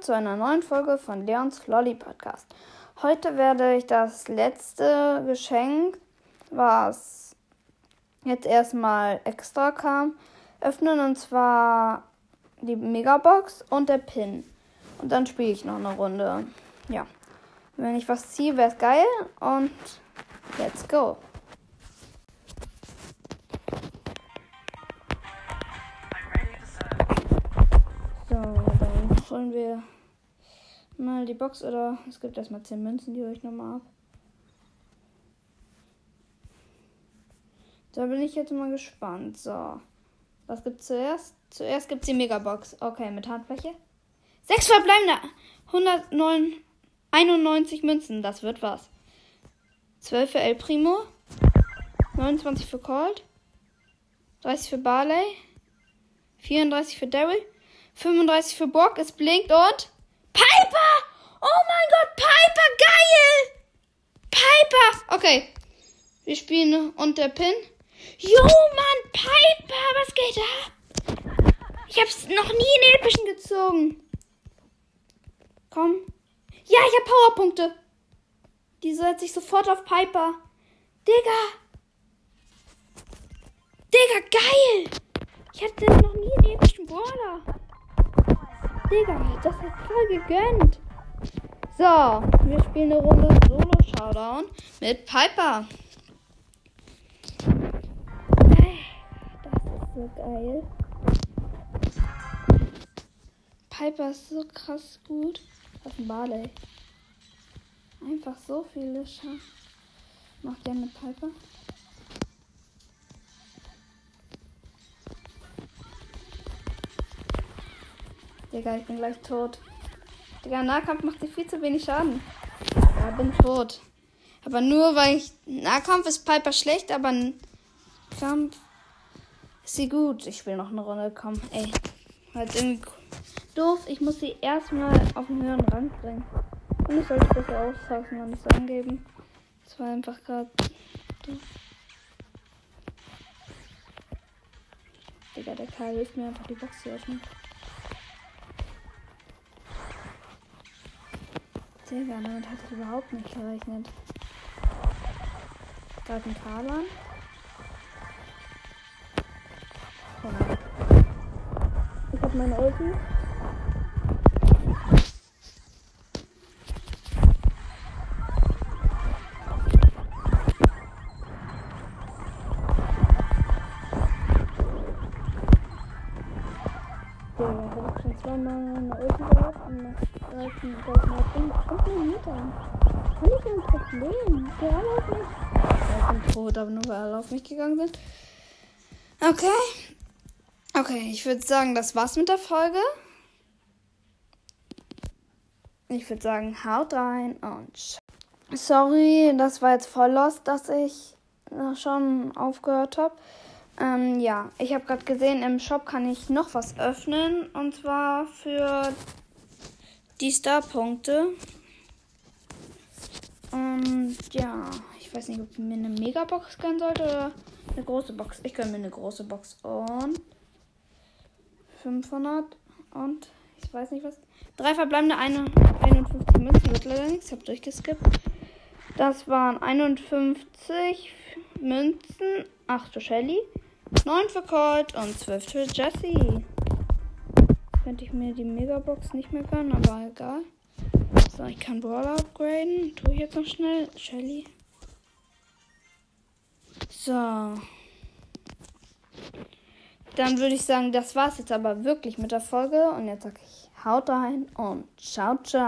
Zu einer neuen Folge von Leons Lolly Podcast. Heute werde ich das letzte Geschenk, was jetzt erstmal extra kam, öffnen und zwar die Megabox und der Pin. Und dann spiele ich noch eine Runde. Ja. Wenn ich was ziehe, wäre es geil und let's go. Holen wir mal die Box oder es gibt erstmal 10 Münzen, die hole ich nochmal ab. Da bin ich jetzt mal gespannt. So. Was gibt's zuerst? Zuerst gibt's die Megabox. Okay, mit Handfläche. Sechs verbleibende 191 Münzen. Das wird was. 12 für El Primo. 29 für Colt. 30 für Barley. 34 für Daryl. 35 für Bock, es blinkt und. Piper! Oh mein Gott, Piper, geil! Piper! Okay. Wir spielen und der Pin. Jo, Mann, Piper, was geht da? Ich hab's noch nie in epischen gezogen. Komm. Ja, ich hab Powerpunkte. Die setze ich sofort auf Piper. Digga. Digga, geil. Ich hatte noch nie einen epischen Brawler. Digga, das hat voll gegönnt. So, wir spielen eine Runde Solo Showdown mit Piper. Das ist so geil. Piper ist so krass gut. Auf dem Barley. Einfach so viele Schaden. Macht mit Piper? Digga, ich bin gleich tot. Digga, Nahkampf macht dir viel zu wenig Schaden. Ja, bin tot. Aber nur weil ich. Nahkampf ist Piper schlecht, aber Kampf ist sie gut. Ich will noch eine Runde kommen. Ey. Halt irgendwie doof. Ich muss sie erstmal auf den höheren Rang bringen. Und ich sollte besser aufpassen und es angeben. Das war einfach gerade. Digga, der Karl hilft mir einfach die Box zu öffnen. Digga, damit hatte ich überhaupt nicht gerechnet. Da ist ein Talan. Ich hab meine Ulti. Zweimal eine Ulti gehabt und nach 13 Minuten kommt eine Meter. Kann ich ein Problem? Alle auf mich. Ja, ich bin tot, aber nur weil alle auf mich gegangen sind. Okay. Okay, ich würde sagen, das war's mit der Folge. Ich würde sagen, haut rein und sorry, das war jetzt voll lost, dass ich schon aufgehört habe. Ähm, ja, ich habe gerade gesehen, im Shop kann ich noch was öffnen. Und zwar für die Star-Punkte. Und ja, ich weiß nicht, ob ich mir eine Megabox gönnen sollte oder eine große Box. Ich gönne mir eine große Box. Und 500 und ich weiß nicht was. Drei verbleibende 51 Münzen wird leider nichts. Ich habe durchgeskippt. Das waren 51 Münzen. 8 für Shelly. 9 für Colt und 12 für Jesse. Könnte ich mir die Megabox nicht mehr gönnen, aber egal. So, ich kann Brawler upgraden. Tue ich jetzt noch schnell. Shelly. So. Dann würde ich sagen, das war's jetzt aber wirklich mit der Folge. Und jetzt sage ich, haut rein und ciao, ciao.